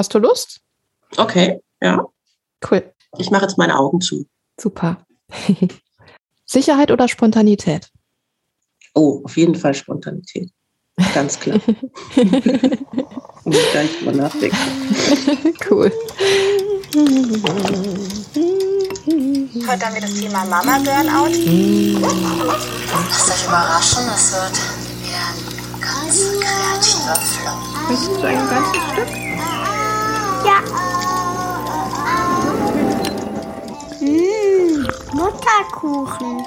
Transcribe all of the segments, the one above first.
Hast du Lust? Okay, ja. Cool. Ich mache jetzt meine Augen zu. Super. Sicherheit oder Spontanität? Oh, auf jeden Fall Spontanität. Ganz klar. Muss ich gleich drüber nachdenken. cool. Heute haben wir das Thema Mama Burnout. Lasst euch überraschen, es wird wieder ein ganz kreativer Flow. Möchtest du ein ganzes Stück? Ja. Mmh, Mutterkuchen.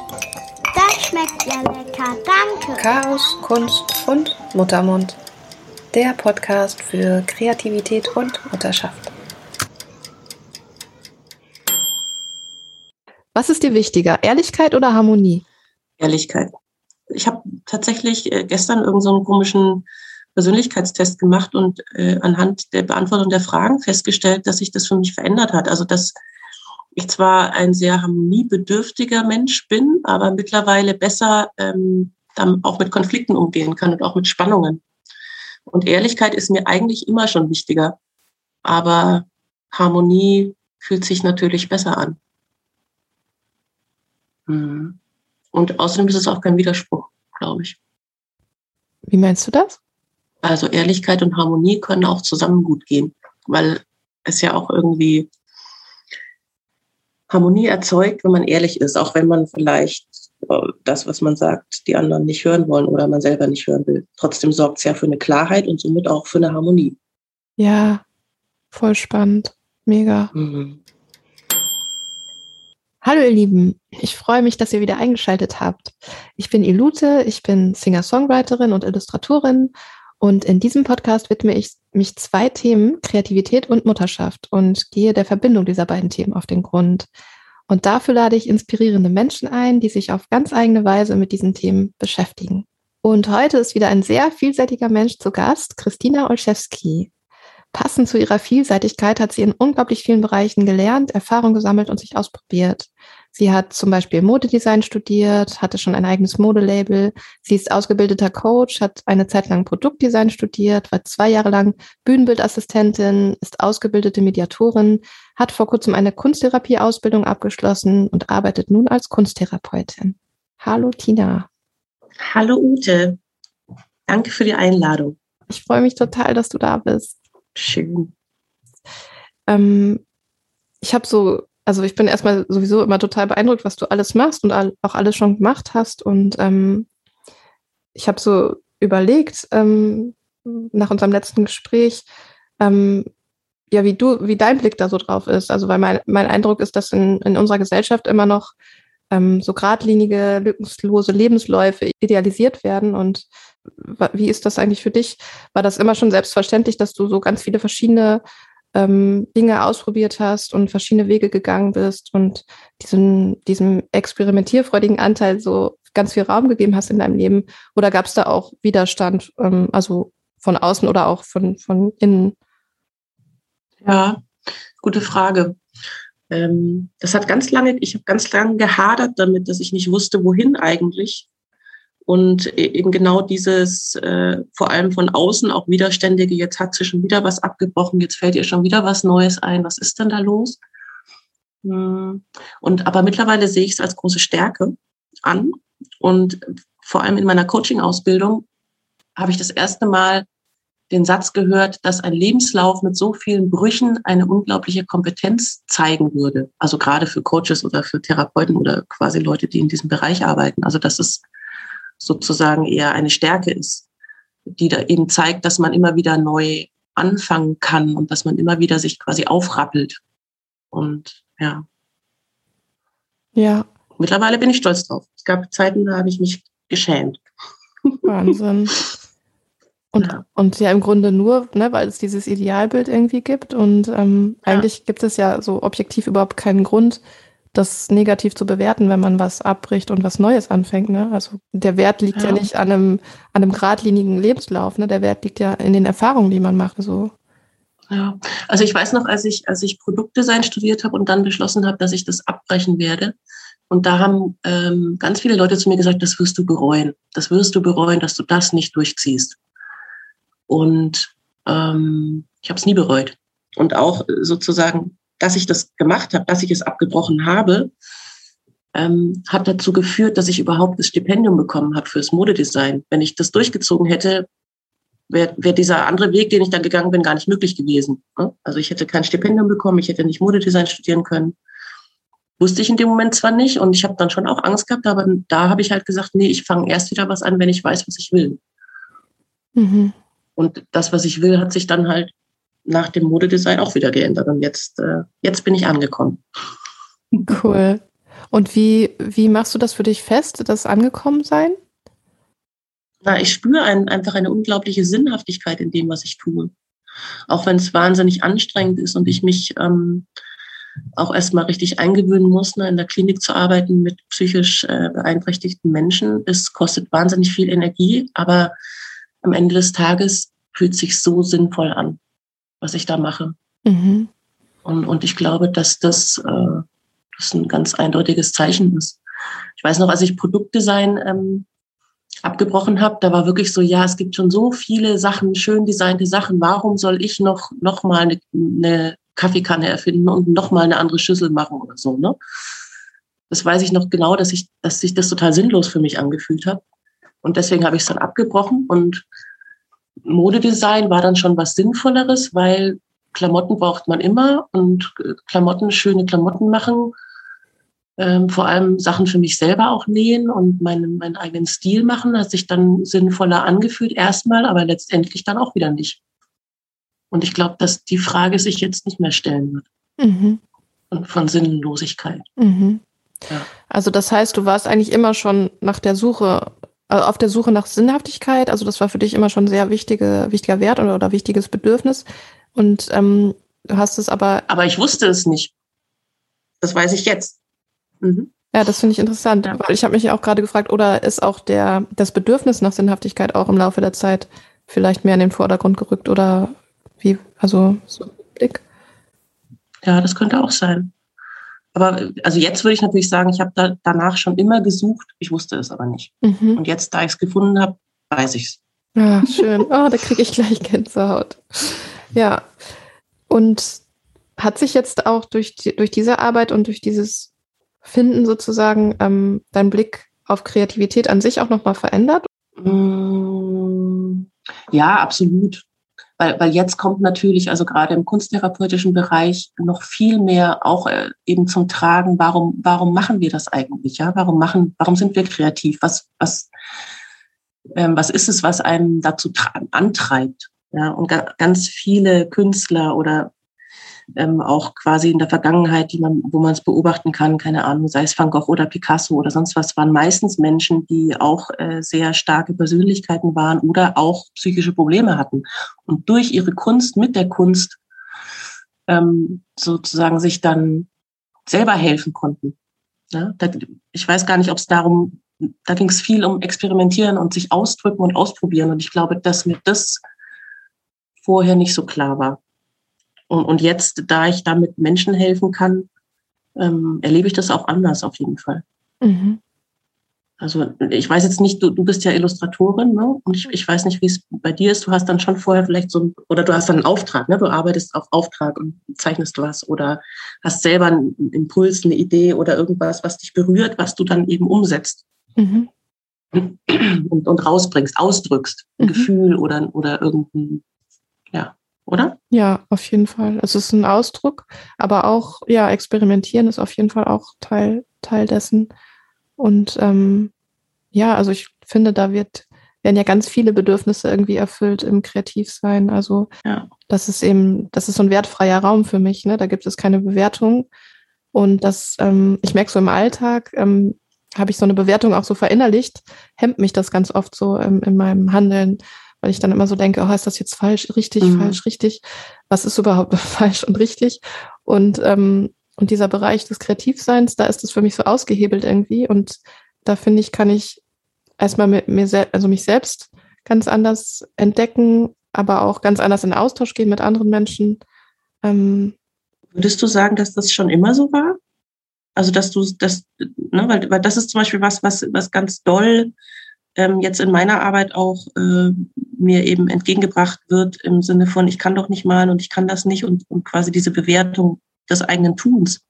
Das schmeckt ja lecker, danke. Chaos, Kunst und Muttermund. Der Podcast für Kreativität und Mutterschaft. Was ist dir wichtiger, Ehrlichkeit oder Harmonie? Ehrlichkeit. Ich habe tatsächlich äh, gestern irgendeinen so komischen Persönlichkeitstest gemacht und äh, anhand der Beantwortung der Fragen festgestellt, dass sich das für mich verändert hat. Also dass ich zwar ein sehr harmoniebedürftiger Mensch bin, aber mittlerweile besser ähm, dann auch mit Konflikten umgehen kann und auch mit Spannungen. Und Ehrlichkeit ist mir eigentlich immer schon wichtiger. Aber Harmonie fühlt sich natürlich besser an. Mhm. Und außerdem ist es auch kein Widerspruch, glaube ich. Wie meinst du das? Also Ehrlichkeit und Harmonie können auch zusammen gut gehen, weil es ja auch irgendwie Harmonie erzeugt, wenn man ehrlich ist, auch wenn man vielleicht äh, das, was man sagt, die anderen nicht hören wollen oder man selber nicht hören will. Trotzdem sorgt es ja für eine Klarheit und somit auch für eine Harmonie. Ja, voll spannend. Mega. Mhm. Hallo ihr Lieben, ich freue mich, dass ihr wieder eingeschaltet habt. Ich bin Ilute, ich bin Singer-Songwriterin und Illustratorin und in diesem Podcast widme ich mich zwei Themen, Kreativität und Mutterschaft und gehe der Verbindung dieser beiden Themen auf den Grund. Und dafür lade ich inspirierende Menschen ein, die sich auf ganz eigene Weise mit diesen Themen beschäftigen. Und heute ist wieder ein sehr vielseitiger Mensch zu Gast, Christina Olszewski. Passend zu ihrer Vielseitigkeit hat sie in unglaublich vielen Bereichen gelernt, Erfahrung gesammelt und sich ausprobiert. Sie hat zum Beispiel Modedesign studiert, hatte schon ein eigenes Modelabel. Sie ist ausgebildeter Coach, hat eine Zeit lang Produktdesign studiert, war zwei Jahre lang Bühnenbildassistentin, ist ausgebildete Mediatorin, hat vor kurzem eine Kunsttherapieausbildung abgeschlossen und arbeitet nun als Kunsttherapeutin. Hallo Tina. Hallo Ute. Danke für die Einladung. Ich freue mich total, dass du da bist. Schön. Ähm, ich habe so, also ich bin erstmal sowieso immer total beeindruckt, was du alles machst und auch alles schon gemacht hast. Und ähm, ich habe so überlegt, ähm, nach unserem letzten Gespräch, ähm, ja, wie du, wie dein Blick da so drauf ist. Also, weil mein, mein Eindruck ist, dass in, in unserer Gesellschaft immer noch ähm, so geradlinige, lückenlose Lebensläufe idealisiert werden und wie ist das eigentlich für dich? War das immer schon selbstverständlich, dass du so ganz viele verschiedene ähm, Dinge ausprobiert hast und verschiedene Wege gegangen bist und diesen, diesem experimentierfreudigen Anteil so ganz viel Raum gegeben hast in deinem Leben? Oder gab es da auch Widerstand, ähm, also von außen oder auch von, von innen? Ja, gute Frage. Ähm, das hat ganz lange, ich habe ganz lange gehadert damit, dass ich nicht wusste, wohin eigentlich. Und e-, eben genau dieses, äh, vor allem von außen auch Widerständige, jetzt hat sie schon wieder was abgebrochen, jetzt fällt ihr schon wieder was Neues ein, was ist denn da los? Hm. Und aber mittlerweile sehe ich es als große Stärke an. Und vor allem in meiner Coaching-Ausbildung habe ich das erste Mal den Satz gehört, dass ein Lebenslauf mit so vielen Brüchen eine unglaubliche Kompetenz zeigen würde. Also gerade für Coaches oder für Therapeuten oder quasi Leute, die in diesem Bereich arbeiten. Also das ist sozusagen eher eine Stärke ist, die da eben zeigt, dass man immer wieder neu anfangen kann und dass man immer wieder sich quasi aufrappelt. Und ja. Ja. Mittlerweile bin ich stolz drauf. Es gab Zeiten, da habe ich mich geschämt. Wahnsinn. Und ja. und ja im Grunde nur, ne, weil es dieses Idealbild irgendwie gibt. Und ähm, ja. eigentlich gibt es ja so objektiv überhaupt keinen Grund, das negativ zu bewerten, wenn man was abbricht und was Neues anfängt. Ne? Also der Wert liegt ja. ja nicht an einem, an einem geradlinigen Lebenslauf, ne? Der Wert liegt ja in den Erfahrungen, die man macht. So. Ja, also ich weiß noch, als ich, als ich Produktdesign studiert habe und dann beschlossen habe, dass ich das abbrechen werde. Und da haben ähm, ganz viele Leute zu mir gesagt, das wirst du bereuen. Das wirst du bereuen, dass du das nicht durchziehst. Und ähm, ich habe es nie bereut. und auch sozusagen, dass ich das gemacht habe, dass ich es abgebrochen habe, ähm, hat dazu geführt, dass ich überhaupt das Stipendium bekommen habe fürs Modedesign. Wenn ich das durchgezogen hätte, wäre wär dieser andere Weg, den ich dann gegangen bin, gar nicht möglich gewesen. Ne? Also ich hätte kein Stipendium bekommen, ich hätte nicht Modedesign studieren können. Wusste ich in dem Moment zwar nicht und ich habe dann schon auch Angst gehabt, aber da habe ich halt gesagt, nee, ich fange erst wieder was an, wenn ich weiß, was ich will. Mhm. Und das, was ich will, hat sich dann halt nach dem Modedesign auch wieder geändert. Und jetzt, äh, jetzt bin ich angekommen. Cool. Und wie, wie machst du das für dich fest, das Angekommensein? Na, ich spüre ein, einfach eine unglaubliche Sinnhaftigkeit in dem, was ich tue. Auch wenn es wahnsinnig anstrengend ist und ich mich ähm, auch erstmal richtig eingewöhnen muss, ne, in der Klinik zu arbeiten mit psychisch äh, beeinträchtigten Menschen. Es kostet wahnsinnig viel Energie, aber am Ende des Tages fühlt sich so sinnvoll an, was ich da mache. Mhm. Und, und ich glaube, dass das, äh, das ein ganz eindeutiges Zeichen ist. Ich weiß noch, als ich Produktdesign ähm, abgebrochen habe, da war wirklich so, ja, es gibt schon so viele Sachen, schön designte Sachen. Warum soll ich noch, noch mal eine, eine Kaffeekanne erfinden und noch mal eine andere Schüssel machen oder so, ne? Das weiß ich noch genau, dass ich, dass sich das total sinnlos für mich angefühlt hat. Und deswegen habe ich es dann abgebrochen und Modedesign war dann schon was Sinnvolleres, weil Klamotten braucht man immer und Klamotten, schöne Klamotten machen ähm, vor allem Sachen für mich selber auch nähen und meinen, meinen eigenen Stil machen, hat sich dann sinnvoller angefühlt erstmal, aber letztendlich dann auch wieder nicht. Und ich glaube, dass die Frage sich jetzt nicht mehr stellen wird. Mhm. Und von Sinnlosigkeit. Mhm. Ja. Also das heißt, du warst eigentlich immer schon nach der Suche, also auf der Suche nach Sinnhaftigkeit. Also das war für dich immer schon sehr wichtige, wichtiger Wert oder, oder wichtiges Bedürfnis. Und ähm, du hast es aber. Aber ich wusste es nicht. Das weiß ich jetzt. Mhm. Ja, das finde ich interessant, ja. weil ich habe mich auch gerade gefragt, oder ist auch der, das Bedürfnis nach Sinnhaftigkeit auch im Laufe der Zeit vielleicht mehr in den Vordergrund gerückt oder wie, also so Blick? Ja, das könnte auch sein. Aber also jetzt würde ich natürlich sagen, ich habe da danach schon immer gesucht, ich wusste es aber nicht. Mhm. Und jetzt, da ich es gefunden habe, weiß ich es. Ja, schön. Oh, da kriege ich gleich Gänsehaut. Ja. Und hat sich jetzt auch durch, die, durch diese Arbeit und durch dieses Finden sozusagen ähm, dein Blick auf Kreativität an sich auch nochmal verändert? Mm, ja, absolut. Weil, weil jetzt kommt natürlich, also gerade im kunsttherapeutischen Bereich, noch viel mehr auch äh, eben zum Tragen, warum, warum machen wir das eigentlich? Ja, warum machen, warum sind wir kreativ? Was, was, ähm, was ist es, was einen dazu antreibt? Ja, und ga ganz viele Künstler oder ähm, auch quasi in der Vergangenheit, die man, wo man es beobachten kann, keine Ahnung, sei es Van Gogh oder Picasso oder sonst was, waren meistens Menschen, die auch äh, sehr starke Persönlichkeiten waren oder auch psychische Probleme hatten. Und durch ihre Kunst, mit der Kunst, ähm, sozusagen sich dann selber helfen konnten. Ja, da, ich weiß gar nicht, ob es darum, da ging es viel um Experimentieren und sich ausdrücken und ausprobieren. Und ich glaube, dass mir das vorher nicht so klar war. Und, jetzt, da ich damit Menschen helfen kann, ähm, erlebe ich das auch anders auf jeden Fall. Mhm. Also ich weiß jetzt nicht, du, du bist ja Illustratorin, ne? Und ich, ich weiß nicht, wie es bei dir ist. Du hast dann schon vorher vielleicht so ein, oder du hast dann einen Auftrag, ne? Du arbeitest auf Auftrag und zeichnest was oder hast selber einen Impuls, eine Idee oder irgendwas, was dich berührt, was du dann eben umsetzt. Mhm. Und, und rausbringst, ausdrückst, ein mhm. Gefühl oder, oder irgendein, ja oder? Ja, auf jeden Fall. Es ist ein Ausdruck, aber auch, ja, experimentieren ist auf jeden Fall auch Teil, Teil dessen. Und ähm, ja, also ich finde, da wird, werden ja ganz viele Bedürfnisse irgendwie erfüllt im Kreativsein. Also ja. das ist eben, das ist so ein wertfreier Raum für mich. Ne? Da gibt es keine Bewertung. Und das, ähm, ich merke so im Alltag, ähm, habe ich so eine Bewertung auch so verinnerlicht, hemmt mich das ganz oft so ähm, in meinem Handeln weil ich dann immer so denke, oh, ist das jetzt falsch, richtig, mhm. falsch, richtig? Was ist überhaupt falsch und richtig? Und, ähm, und dieser Bereich des Kreativseins, da ist es für mich so ausgehebelt irgendwie. Und da finde ich, kann ich erstmal mit mir selbst, also mich selbst ganz anders entdecken, aber auch ganz anders in Austausch gehen mit anderen Menschen. Ähm, Würdest du sagen, dass das schon immer so war? Also, dass du das, ne, weil, weil das ist zum Beispiel was, was, was ganz doll ähm, jetzt in meiner Arbeit auch äh, mir eben entgegengebracht wird im Sinne von, ich kann doch nicht malen und ich kann das nicht und, und quasi diese Bewertung des eigenen Tuns.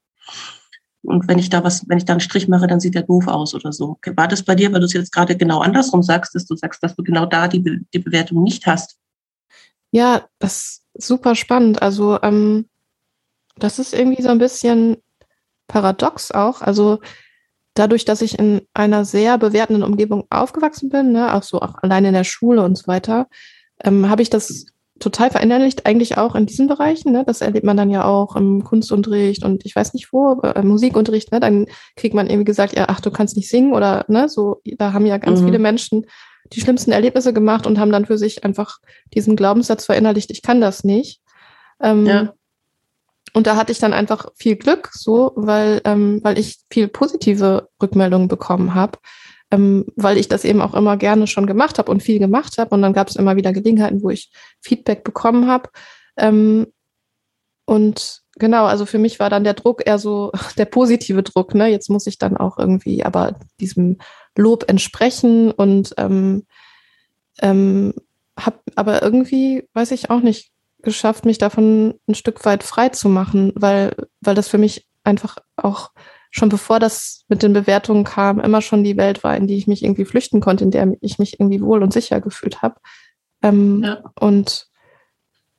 Und wenn ich da was, wenn ich da einen Strich mache, dann sieht der doof aus oder so. War das bei dir, weil du es jetzt gerade genau andersrum sagst, dass du sagst, dass du genau da die, die Bewertung nicht hast? Ja, das ist super spannend. Also ähm, das ist irgendwie so ein bisschen paradox auch. Also dadurch, dass ich in einer sehr bewertenden Umgebung aufgewachsen bin, ne, auch so auch alleine in der Schule und so weiter, ähm, habe ich das total verinnerlicht, eigentlich auch in diesen Bereichen. Ne? Das erlebt man dann ja auch im Kunstunterricht und ich weiß nicht wo, äh, Musikunterricht, ne? dann kriegt man irgendwie gesagt, ja, ach, du kannst nicht singen oder ne, so, da haben ja ganz mhm. viele Menschen die schlimmsten Erlebnisse gemacht und haben dann für sich einfach diesen Glaubenssatz verinnerlicht, ich kann das nicht. Ähm, ja. Und da hatte ich dann einfach viel Glück, so, weil, ähm, weil ich viel positive Rückmeldungen bekommen habe, ähm, weil ich das eben auch immer gerne schon gemacht habe und viel gemacht habe. Und dann gab es immer wieder Gelegenheiten, wo ich Feedback bekommen habe. Ähm, und genau, also für mich war dann der Druck eher so der positive Druck. Ne? Jetzt muss ich dann auch irgendwie aber diesem Lob entsprechen und ähm, ähm, habe aber irgendwie, weiß ich auch nicht, geschafft, mich davon ein Stück weit frei zu machen, weil, weil das für mich einfach auch schon bevor das mit den Bewertungen kam, immer schon die Welt war, in die ich mich irgendwie flüchten konnte, in der ich mich irgendwie wohl und sicher gefühlt habe. Ähm, ja. Und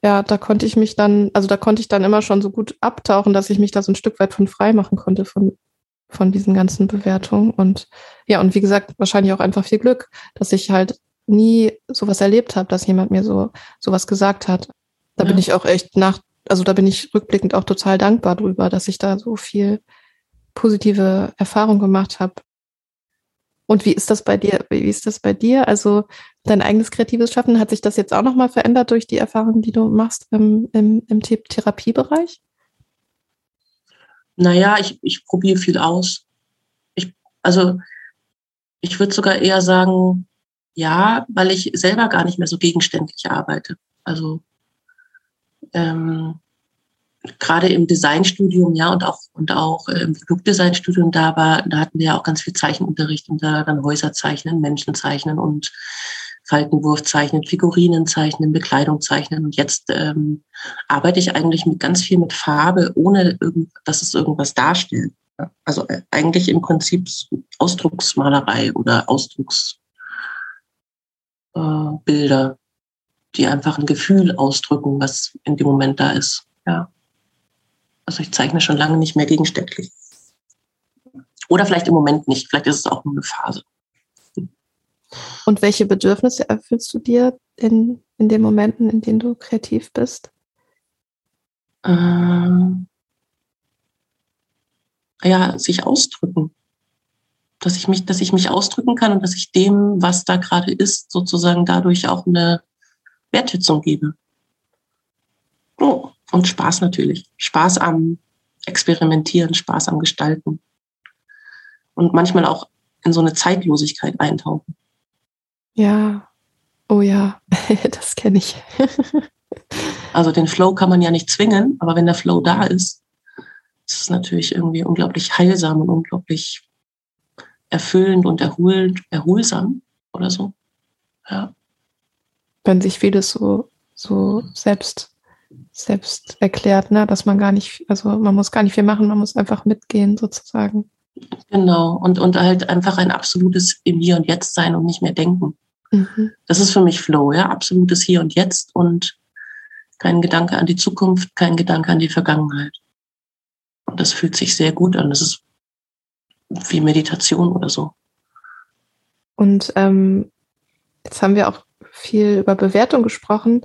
ja, da konnte ich mich dann, also da konnte ich dann immer schon so gut abtauchen, dass ich mich da so ein Stück weit von frei machen konnte von, von diesen ganzen Bewertungen. Und ja, und wie gesagt, wahrscheinlich auch einfach viel Glück, dass ich halt nie sowas erlebt habe, dass jemand mir so sowas gesagt hat. Da ja. bin ich auch echt nach, also da bin ich rückblickend auch total dankbar drüber, dass ich da so viel positive Erfahrung gemacht habe. Und wie ist das bei dir? Wie ist das bei dir? Also dein eigenes kreatives Schaffen, hat sich das jetzt auch nochmal verändert durch die Erfahrungen, die du machst im, im, im Therapiebereich? Naja, ich, ich probiere viel aus. Ich, also ich würde sogar eher sagen, ja, weil ich selber gar nicht mehr so gegenständlich arbeite. Also ähm, gerade im Designstudium, ja, und auch, und auch äh, im Produktdesignstudium, da war, da hatten wir ja auch ganz viel Zeichenunterricht und da dann Häuser zeichnen, Menschen zeichnen und Faltenwurf zeichnen, Figurinen zeichnen, Bekleidung zeichnen. Und jetzt ähm, arbeite ich eigentlich mit ganz viel mit Farbe, ohne irgend, dass es irgendwas darstellt. Also äh, eigentlich im Prinzip Ausdrucksmalerei oder Ausdrucksbilder. Äh, die einfach ein Gefühl ausdrücken, was in dem Moment da ist. Ja. Also ich zeichne schon lange nicht mehr gegenständlich. Oder vielleicht im Moment nicht. Vielleicht ist es auch nur eine Phase. Und welche Bedürfnisse erfüllst du dir in, in den Momenten, in denen du kreativ bist? Ähm, ja, sich ausdrücken. Dass ich mich, dass ich mich ausdrücken kann und dass ich dem, was da gerade ist, sozusagen dadurch auch eine Wertschätzung gebe. Oh, und Spaß natürlich. Spaß am Experimentieren, Spaß am Gestalten. Und manchmal auch in so eine Zeitlosigkeit eintauchen. Ja, oh ja, das kenne ich. also den Flow kann man ja nicht zwingen, aber wenn der Flow da ist, ist es natürlich irgendwie unglaublich heilsam und unglaublich erfüllend und erholend, erholsam oder so. Ja wenn sich vieles so, so selbst, selbst erklärt, ne? dass man gar nicht, also man muss gar nicht viel machen, man muss einfach mitgehen sozusagen. Genau, und, und halt einfach ein absolutes im Hier und Jetzt sein und nicht mehr denken. Mhm. Das ist für mich Flow, ja, absolutes Hier und Jetzt und kein Gedanke an die Zukunft, kein Gedanke an die Vergangenheit. Und das fühlt sich sehr gut an. Das ist wie Meditation oder so. Und ähm, jetzt haben wir auch viel über Bewertung gesprochen.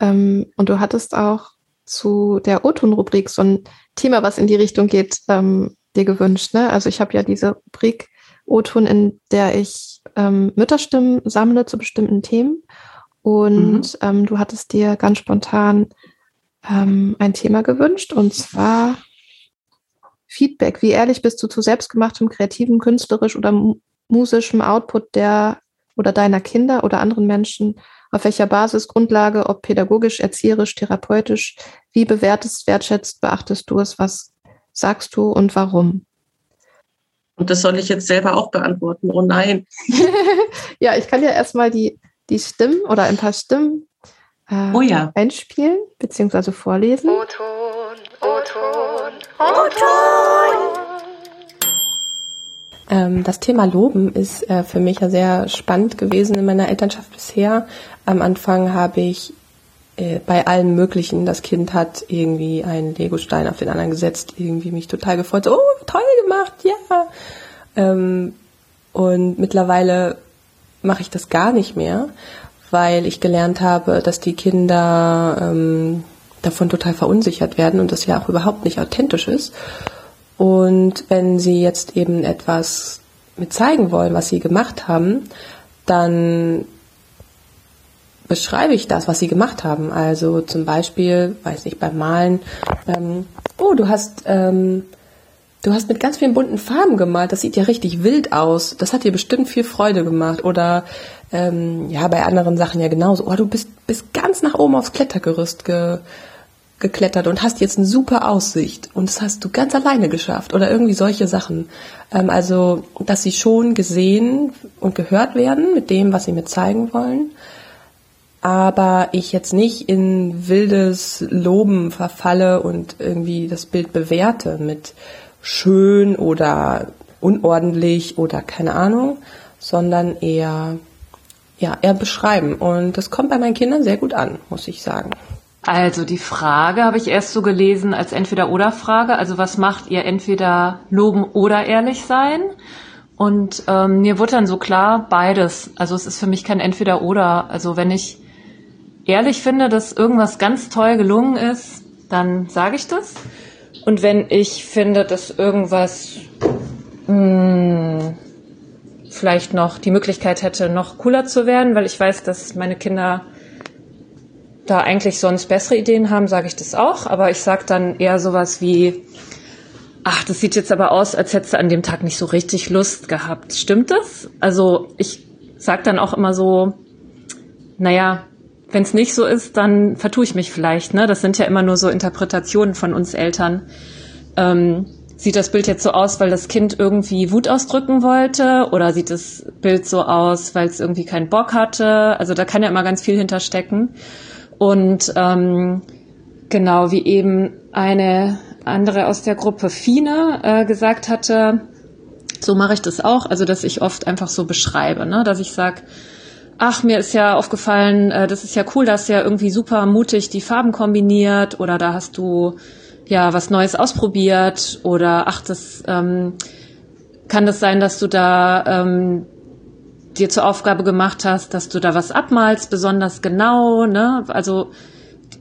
Ähm, und du hattest auch zu der O-Ton-Rubrik so ein Thema, was in die Richtung geht, ähm, dir gewünscht. Ne? Also ich habe ja diese Rubrik O-Ton, in der ich ähm, Mütterstimmen sammle zu bestimmten Themen. Und mhm. ähm, du hattest dir ganz spontan ähm, ein Thema gewünscht, und zwar Feedback. Wie ehrlich bist du zu selbstgemachtem, kreativen, künstlerisch oder musischem Output der oder deiner Kinder oder anderen Menschen? Auf welcher Basis, Grundlage, ob pädagogisch, erzieherisch, therapeutisch? Wie bewertest, wertschätzt, beachtest du es? Was sagst du und warum? Und das soll ich jetzt selber auch beantworten. Oh nein. ja, ich kann ja erstmal die, die Stimmen oder ein paar Stimmen äh, oh ja. einspielen bzw. vorlesen. O-Ton, O-Ton, O-Ton. Ähm, das Thema Loben ist äh, für mich ja sehr spannend gewesen in meiner Elternschaft bisher. Am Anfang habe ich äh, bei allem Möglichen, das Kind hat irgendwie einen Legostein auf den anderen gesetzt, irgendwie mich total gefreut, so, oh, toll gemacht, ja. Ähm, und mittlerweile mache ich das gar nicht mehr, weil ich gelernt habe, dass die Kinder ähm, davon total verunsichert werden und das ja auch überhaupt nicht authentisch ist. Und wenn sie jetzt eben etwas mit zeigen wollen, was sie gemacht haben, dann beschreibe ich das, was sie gemacht haben. Also zum Beispiel, weiß nicht, beim Malen, ähm, oh, du hast, ähm, du hast mit ganz vielen bunten Farben gemalt, das sieht ja richtig wild aus. Das hat dir bestimmt viel Freude gemacht. Oder ähm, ja, bei anderen Sachen ja genauso. Oh, du bist, bist ganz nach oben aufs Klettergerüst ge, geklettert und hast jetzt eine super Aussicht und das hast du ganz alleine geschafft oder irgendwie solche Sachen. Ähm, also, dass sie schon gesehen und gehört werden mit dem, was sie mir zeigen wollen aber ich jetzt nicht in wildes Loben verfalle und irgendwie das Bild bewerte mit schön oder unordentlich oder keine Ahnung, sondern eher ja, eher beschreiben und das kommt bei meinen Kindern sehr gut an, muss ich sagen. Also die Frage habe ich erst so gelesen als entweder oder Frage. Also was macht ihr entweder loben oder ehrlich sein? Und ähm, mir wurde dann so klar beides. Also es ist für mich kein entweder oder. Also wenn ich ehrlich finde, dass irgendwas ganz toll gelungen ist, dann sage ich das. Und wenn ich finde, dass irgendwas mh, hm, vielleicht noch die Möglichkeit hätte, noch cooler zu werden, weil ich weiß, dass meine Kinder da eigentlich sonst bessere Ideen haben, sage ich das auch. Aber ich sage dann eher sowas wie, ach, das sieht jetzt aber aus, als hättest du an dem Tag nicht so richtig Lust gehabt. Stimmt das? Also ich sage dann auch immer so, naja, wenn es nicht so ist, dann vertue ich mich vielleicht. Ne? Das sind ja immer nur so Interpretationen von uns Eltern. Ähm, sieht das Bild jetzt so aus, weil das Kind irgendwie Wut ausdrücken wollte? Oder sieht das Bild so aus, weil es irgendwie keinen Bock hatte? Also da kann ja immer ganz viel hinterstecken. Und ähm, genau wie eben eine andere aus der Gruppe Fine äh, gesagt hatte, so mache ich das auch. Also dass ich oft einfach so beschreibe, ne? dass ich sage, ach, mir ist ja aufgefallen, äh, das ist ja cool, dass ja irgendwie super mutig die Farben kombiniert oder da hast du ja was Neues ausprobiert oder ach, das ähm, kann das sein, dass du da ähm, dir zur Aufgabe gemacht hast, dass du da was abmalst, besonders genau, ne? Also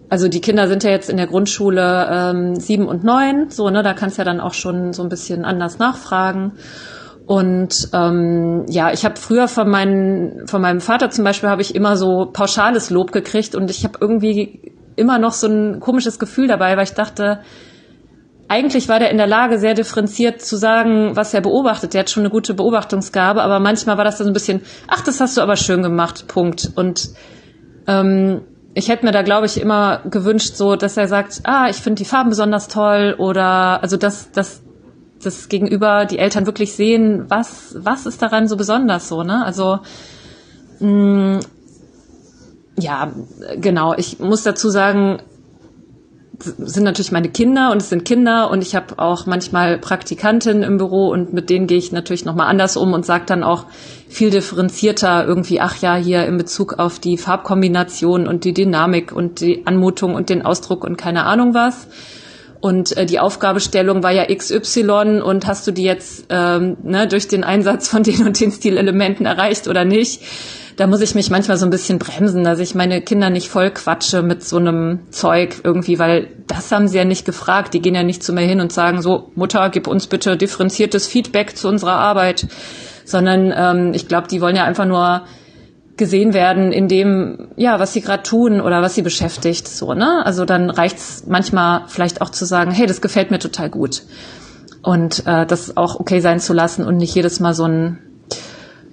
also die Kinder sind ja jetzt in der Grundschule ähm, sieben und neun, so ne, da kannst du ja dann auch schon so ein bisschen anders nachfragen. Und ähm, ja, ich habe früher von, meinen, von meinem Vater zum Beispiel habe ich immer so pauschales Lob gekriegt und ich habe irgendwie immer noch so ein komisches Gefühl dabei, weil ich dachte, eigentlich war der in der Lage, sehr differenziert zu sagen, was er beobachtet. Der hat schon eine gute Beobachtungsgabe, aber manchmal war das dann ein bisschen, ach, das hast du aber schön gemacht, Punkt. Und ähm, ich hätte mir da, glaube ich, immer gewünscht, so, dass er sagt, ah, ich finde die Farben besonders toll oder also dass, dass das Gegenüber, die Eltern wirklich sehen, was, was ist daran so besonders so, ne? Also, mh, mm, ja, genau. Ich muss dazu sagen, sind natürlich meine Kinder und es sind Kinder und ich habe auch manchmal Praktikantinnen im Büro und mit denen gehe ich natürlich nochmal anders um und sage dann auch viel differenzierter irgendwie, ach ja, hier in Bezug auf die Farbkombination und die Dynamik und die Anmutung und den Ausdruck und keine Ahnung was und äh, die Aufgabestellung war ja XY und hast du die jetzt ähm, ne, durch den Einsatz von den und den Stilelementen erreicht oder nicht? Da muss ich mich manchmal so ein bisschen bremsen, dass ich meine Kinder nicht voll quatsche mit so einem Zeug irgendwie, weil das haben sie ja nicht gefragt. Die gehen ja nicht zu mir hin und sagen so, Mutter, gib uns bitte differenziertes Feedback zu unserer Arbeit, sondern ähm, ich glaube, die wollen ja einfach nur gesehen werden in dem, ja, was sie gerade tun oder was sie beschäftigt. So, ne? Also dann reicht's manchmal vielleicht auch zu sagen, hey, das gefällt mir total gut. Und äh, das auch okay sein zu lassen und nicht jedes Mal so ein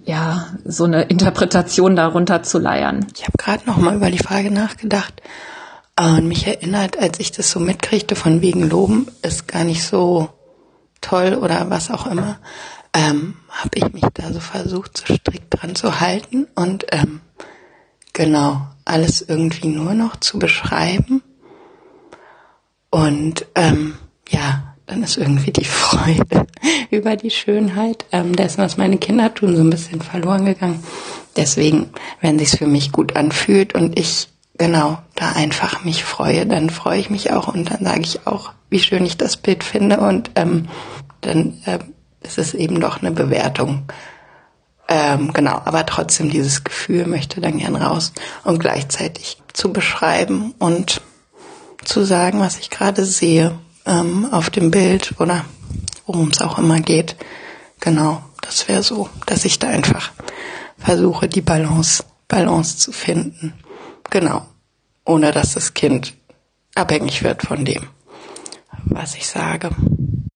ja, so eine Interpretation darunter zu leiern. Ich habe gerade noch mal über die Frage nachgedacht und mich erinnert, als ich das so mitkriegte von wegen Loben ist gar nicht so toll oder was auch immer. ähm, habe ich mich da so versucht, so strikt dran zu halten und ähm, genau alles irgendwie nur noch zu beschreiben. Und ähm, ja, dann ist irgendwie die Freude über die Schönheit ähm, dessen, was meine Kinder tun, so ein bisschen verloren gegangen. Deswegen, wenn sich's für mich gut anfühlt und ich genau da einfach mich freue, dann freue ich mich auch und dann sage ich auch, wie schön ich das Bild finde und ähm, dann äh, ist es eben doch eine Bewertung. Ähm, genau, aber trotzdem dieses Gefühl möchte dann gern raus und gleichzeitig zu beschreiben und zu sagen, was ich gerade sehe ähm, auf dem Bild oder worum es auch immer geht. Genau, das wäre so, dass ich da einfach versuche, die Balance, Balance zu finden. Genau, ohne dass das Kind abhängig wird von dem, was ich sage.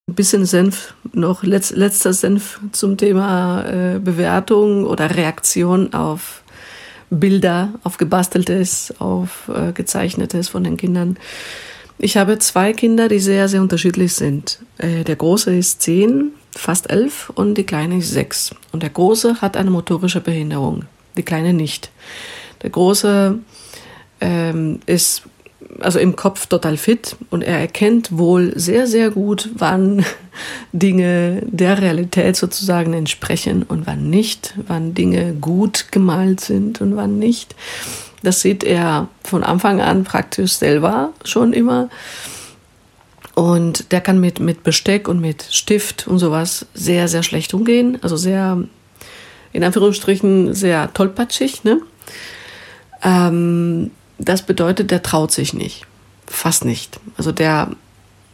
Ein bisschen Senf, noch letz, letzter Senf zum Thema äh, Bewertung oder Reaktion auf Bilder, auf gebasteltes, auf äh, gezeichnetes von den Kindern. Ich habe zwei Kinder, die sehr, sehr unterschiedlich sind. Äh, der Große ist zehn, fast elf und die Kleine ist sechs. Und der Große hat eine motorische Behinderung, die Kleine nicht. Der Große ähm, ist also im Kopf total fit und er erkennt wohl sehr, sehr gut, wann Dinge der Realität sozusagen entsprechen und wann nicht, wann Dinge gut gemalt sind und wann nicht. Das sieht er von Anfang an praktisch selber schon immer. Und der kann mit, mit Besteck und mit Stift und sowas sehr, sehr schlecht umgehen. Also sehr, in Anführungsstrichen, sehr tollpatschig. Ne? Ähm, das bedeutet, der traut sich nicht. Fast nicht. Also der,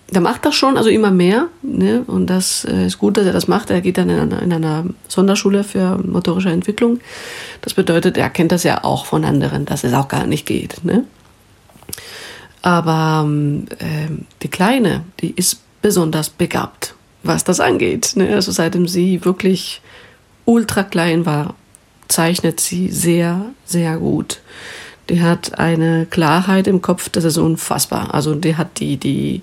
der macht das schon, also immer mehr. Ne? Und das äh, ist gut, dass er das macht. Er geht dann in einer, in einer Sonderschule für motorische Entwicklung. Das bedeutet, er kennt das ja auch von anderen, dass es auch gar nicht geht. Ne? Aber äh, die Kleine, die ist besonders begabt, was das angeht. Ne? Also seitdem sie wirklich ultra klein war, zeichnet sie sehr, sehr gut die hat eine Klarheit im Kopf, das ist unfassbar. Also die hat die, die,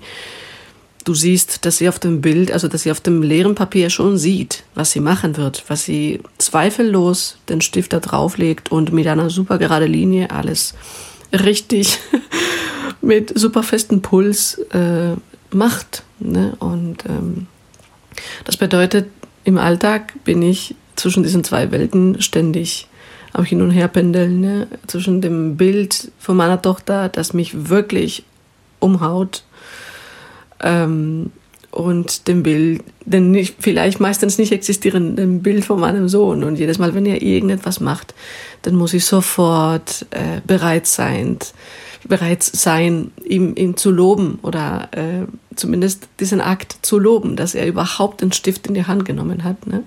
du siehst, dass sie auf dem Bild, also dass sie auf dem leeren Papier schon sieht, was sie machen wird, was sie zweifellos den Stift da drauflegt und mit einer super gerade Linie alles richtig mit super festen Puls äh, macht. Ne? Und ähm, das bedeutet, im Alltag bin ich zwischen diesen zwei Welten ständig auch hin und her pendeln ne? zwischen dem Bild von meiner Tochter, das mich wirklich umhaut, ähm, und dem Bild, dem nicht, vielleicht meistens nicht existierenden Bild von meinem Sohn. Und jedes Mal, wenn er irgendetwas macht, dann muss ich sofort äh, bereit sein, bereit sein, ihm, ihm zu loben oder äh, zumindest diesen Akt zu loben, dass er überhaupt den Stift in die Hand genommen hat. Ne?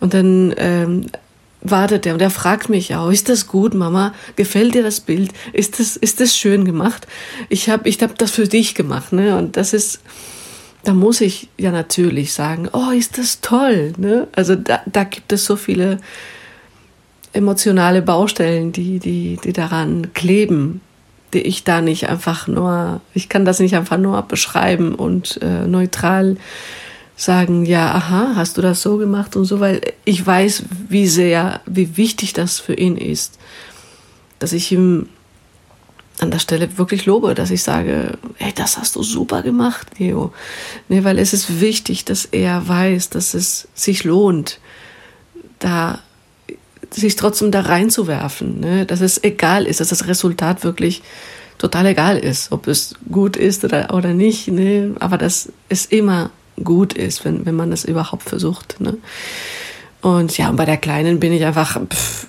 Und dann ähm, wartet er und er fragt mich auch, ist das gut, Mama? Gefällt dir das Bild? Ist das, ist das schön gemacht? Ich habe ich hab das für dich gemacht, ne? Und das ist, da muss ich ja natürlich sagen, oh, ist das toll, ne? Also da, da gibt es so viele emotionale Baustellen, die, die, die daran kleben, die ich da nicht einfach nur, ich kann das nicht einfach nur beschreiben und äh, neutral sagen, ja, aha, hast du das so gemacht und so, weil ich weiß, wie sehr, wie wichtig das für ihn ist, dass ich ihm an der Stelle wirklich lobe, dass ich sage, hey, das hast du super gemacht, Leo. Nee, weil es ist wichtig, dass er weiß, dass es sich lohnt, da sich trotzdem da reinzuwerfen, ne? dass es egal ist, dass das Resultat wirklich total egal ist, ob es gut ist oder, oder nicht, ne? aber dass es immer gut ist, wenn, wenn man das überhaupt versucht. Ne? Und ja, und bei der Kleinen bin ich einfach pff,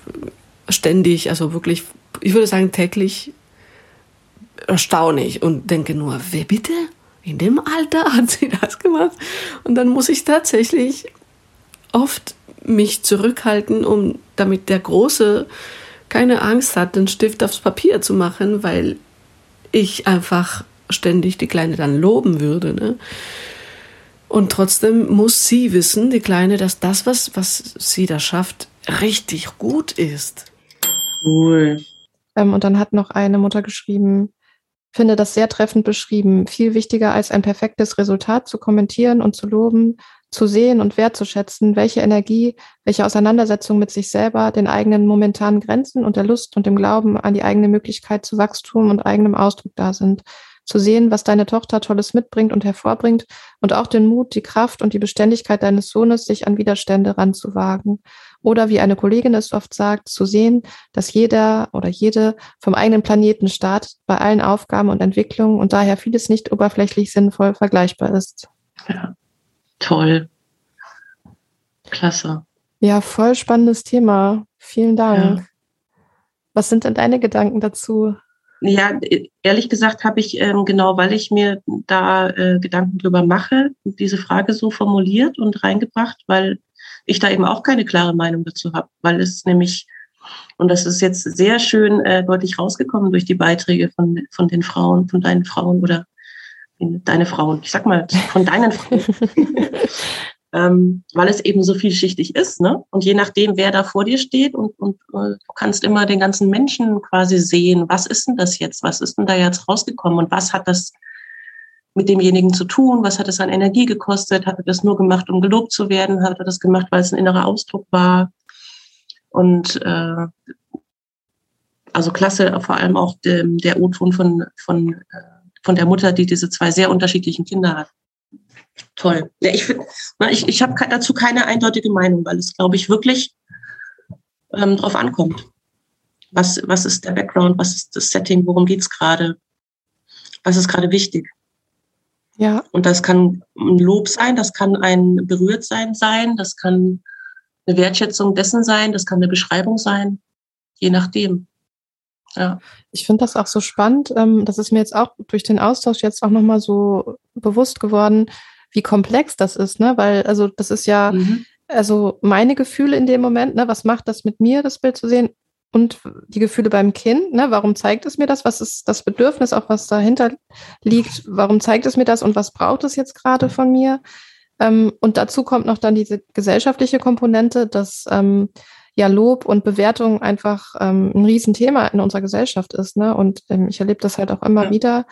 ständig, also wirklich, ich würde sagen täglich erstaunlich und denke nur, wer bitte? In dem Alter hat sie das gemacht? Und dann muss ich tatsächlich oft mich zurückhalten, um damit der Große keine Angst hat, den Stift aufs Papier zu machen, weil ich einfach ständig die Kleine dann loben würde. Ne? Und trotzdem muss sie wissen, die Kleine, dass das, was, was sie da schafft, richtig gut ist. Cool. Ähm, und dann hat noch eine Mutter geschrieben, finde das sehr treffend beschrieben. Viel wichtiger als ein perfektes Resultat zu kommentieren und zu loben, zu sehen und wertzuschätzen, welche Energie, welche Auseinandersetzung mit sich selber, den eigenen momentanen Grenzen und der Lust und dem Glauben an die eigene Möglichkeit zu Wachstum und eigenem Ausdruck da sind. Zu sehen, was deine Tochter Tolles mitbringt und hervorbringt und auch den Mut, die Kraft und die Beständigkeit deines Sohnes, sich an Widerstände ranzuwagen. Oder wie eine Kollegin es oft sagt, zu sehen, dass jeder oder jede vom eigenen Planeten startet bei allen Aufgaben und Entwicklungen und daher vieles nicht oberflächlich sinnvoll vergleichbar ist. Ja. Toll. Klasse. Ja, voll spannendes Thema. Vielen Dank. Ja. Was sind denn deine Gedanken dazu? Ja, ehrlich gesagt habe ich ähm, genau, weil ich mir da äh, Gedanken drüber mache, diese Frage so formuliert und reingebracht, weil ich da eben auch keine klare Meinung dazu habe, weil es nämlich, und das ist jetzt sehr schön äh, deutlich rausgekommen durch die Beiträge von, von den Frauen, von deinen Frauen oder deine Frauen, ich sag mal, von deinen Frauen. ähm, weil es eben so vielschichtig ist, ne? Und je nachdem, wer da vor dir steht und, und äh, du kannst immer den ganzen Menschen quasi sehen, was ist denn das jetzt? Was ist denn da jetzt rausgekommen? Und was hat das mit demjenigen zu tun? Was hat es an Energie gekostet? Hat er das nur gemacht, um gelobt zu werden? Hat er das gemacht, weil es ein innerer Ausdruck war? Und äh, also klasse, vor allem auch der, der O-Ton von, von äh, von der Mutter, die diese zwei sehr unterschiedlichen Kinder hat. Toll. Ja, ich ich, ich habe dazu keine eindeutige Meinung, weil es, glaube ich, wirklich ähm, drauf ankommt. Was, was ist der Background, was ist das Setting, worum geht's gerade, was ist gerade wichtig. Ja. Und das kann ein Lob sein, das kann ein Berührtsein sein, das kann eine Wertschätzung dessen sein, das kann eine Beschreibung sein, je nachdem. Ja. Ich finde das auch so spannend. Ähm, das ist mir jetzt auch durch den Austausch jetzt auch nochmal so bewusst geworden, wie komplex das ist, ne? Weil, also das ist ja, mhm. also meine Gefühle in dem Moment, ne, was macht das mit mir, das Bild zu sehen? Und die Gefühle beim Kind, ne? Warum zeigt es mir das? Was ist das Bedürfnis, auch was dahinter liegt? Warum zeigt es mir das und was braucht es jetzt gerade von mir? Ähm, und dazu kommt noch dann diese gesellschaftliche Komponente, dass ähm, ja Lob und Bewertung einfach ähm, ein Riesenthema in unserer Gesellschaft ist. Ne? Und ähm, ich erlebe das halt auch immer ja. wieder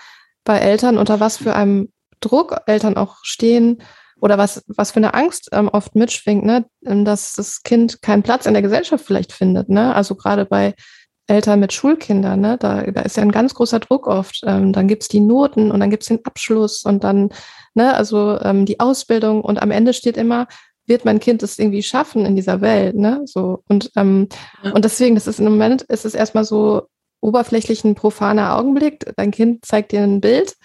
bei Eltern, unter was für einem Druck Eltern auch stehen oder was, was für eine Angst ähm, oft mitschwingt, ne? Ähm, dass das Kind keinen Platz in der Gesellschaft vielleicht findet. Ne? Also gerade bei Eltern mit Schulkindern, ne? da, da ist ja ein ganz großer Druck oft. Ähm, dann gibt's die Noten und dann gibt's den Abschluss und dann, ne, also ähm, die Ausbildung und am Ende steht immer, wird mein Kind es irgendwie schaffen in dieser Welt, ne? So und ähm, ja. und deswegen, das ist im Moment, ist es erstmal so oberflächlich ein profaner Augenblick. Dein Kind zeigt dir ein Bild,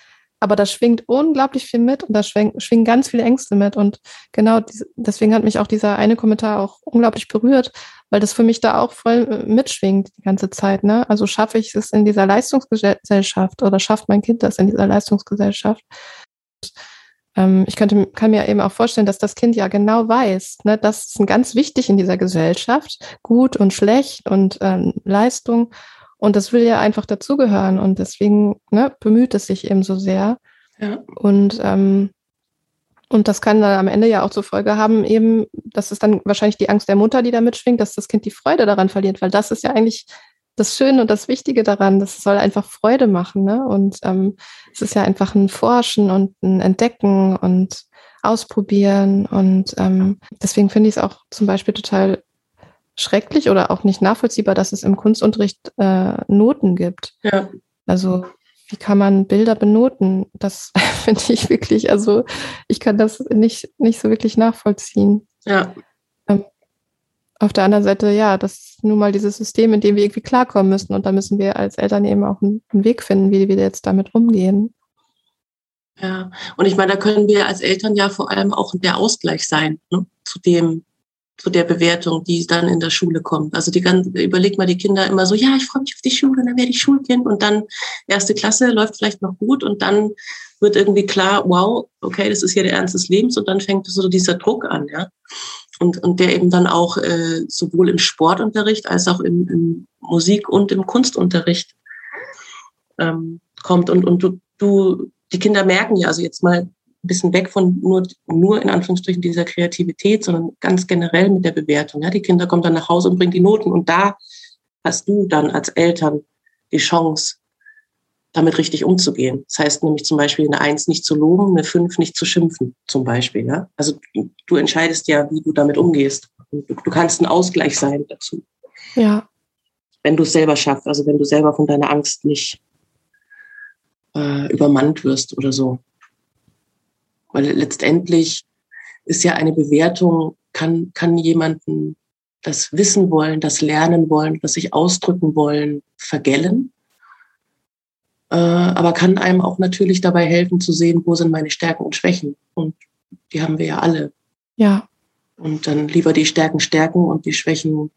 aber da schwingt unglaublich viel mit und da schwingen, schwingen ganz viele Ängste mit. Und genau deswegen hat mich auch dieser eine Kommentar auch unglaublich berührt, weil das für mich da auch voll äh, mitschwingt die ganze Zeit. Ne? Also schaffe ich es in dieser Leistungsgesellschaft oder schafft mein Kind das in dieser Leistungsgesellschaft? ähm, ich könnte, kann mir eben auch vorstellen, dass das Kind ja genau weiß, ne, das ist ganz wichtig in dieser Gesellschaft, gut und schlecht und ähm, Leistung. Und das will ja einfach dazugehören und deswegen ne, bemüht es sich eben so sehr. Ja. Und, ähm, und das kann dann am Ende ja auch zur Folge haben, eben, das ist dann wahrscheinlich die Angst der Mutter, die da mitschwingt, dass das Kind die Freude daran verliert, weil das ist ja eigentlich das Schöne und das Wichtige daran, das soll einfach Freude machen. Ne? Und ähm, es ist ja einfach ein Forschen und ein Entdecken und Ausprobieren. Und ähm, deswegen finde ich es auch zum Beispiel total schrecklich oder auch nicht nachvollziehbar, dass es im Kunstunterricht äh, Noten gibt. Ja. Also wie kann man Bilder benoten? Das finde ich wirklich, also ich kann das nicht, nicht so wirklich nachvollziehen. Ja. Auf der anderen Seite, ja, das ist nun mal dieses System, in dem wir irgendwie klarkommen müssen. Und da müssen wir als Eltern eben auch einen, einen Weg finden, wie wir jetzt damit umgehen. Ja, und ich meine, da können wir als Eltern ja vor allem auch der Ausgleich sein ne, zu dem, zu der Bewertung, die dann in der Schule kommt. Also die ganze, überleg mal die Kinder immer so, ja, ich freue mich auf die Schule, dann werde ich Schulkind und dann erste Klasse läuft vielleicht noch gut und dann wird irgendwie klar, wow, okay, das ist hier der Ernst des Lebens und dann fängt so dieser Druck an, ja und, und der eben dann auch äh, sowohl im Sportunterricht als auch im, im Musik- und im Kunstunterricht ähm, kommt. Und, und du, du, die Kinder merken ja, also jetzt mal ein bisschen weg von nur, nur in Anführungsstrichen dieser Kreativität, sondern ganz generell mit der Bewertung. Ja? Die Kinder kommen dann nach Hause und bringen die Noten und da hast du dann als Eltern die Chance, damit richtig umzugehen. Das heißt nämlich zum Beispiel eine Eins nicht zu loben, eine Fünf nicht zu schimpfen, zum Beispiel. Ja? Also du entscheidest ja, wie du damit umgehst. Du, du kannst ein Ausgleich sein dazu. Ja. Wenn du es selber schaffst, also wenn du selber von deiner Angst nicht äh, übermannt wirst oder so. Weil letztendlich ist ja eine Bewertung, kann, kann jemanden das wissen wollen, das lernen wollen, das sich ausdrücken wollen, vergällen äh, aber kann einem auch natürlich dabei helfen zu sehen, wo sind meine Stärken und Schwächen. Und die haben wir ja alle. Ja. Und dann lieber die Stärken stärken und die Schwächen,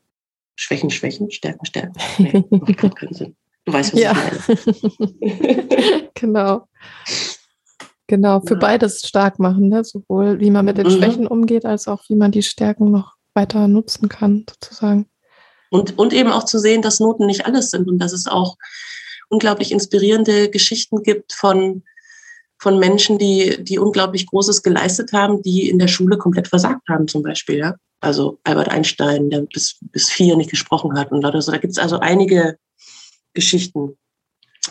Schwächen, Schwächen, Stärken, Stärken. Nee, macht keinen Sinn. Du weißt, was ja. ich meine. genau. Genau, für Ja. beides stark machen, ne? sowohl wie man mit den Mhm. Schwächen umgeht, als auch wie man die Stärken noch weiter nutzen kann, sozusagen. Und, und eben auch zu sehen, dass Noten nicht alles sind und dass es auch unglaublich inspirierende Geschichten gibt von, von Menschen, die, die unglaublich Großes geleistet haben, die in der Schule komplett versagt haben, zum Beispiel. Ja? Also Albert Einstein, der bis, bis vier nicht gesprochen hat und oder so. Da gibt es also einige Geschichten,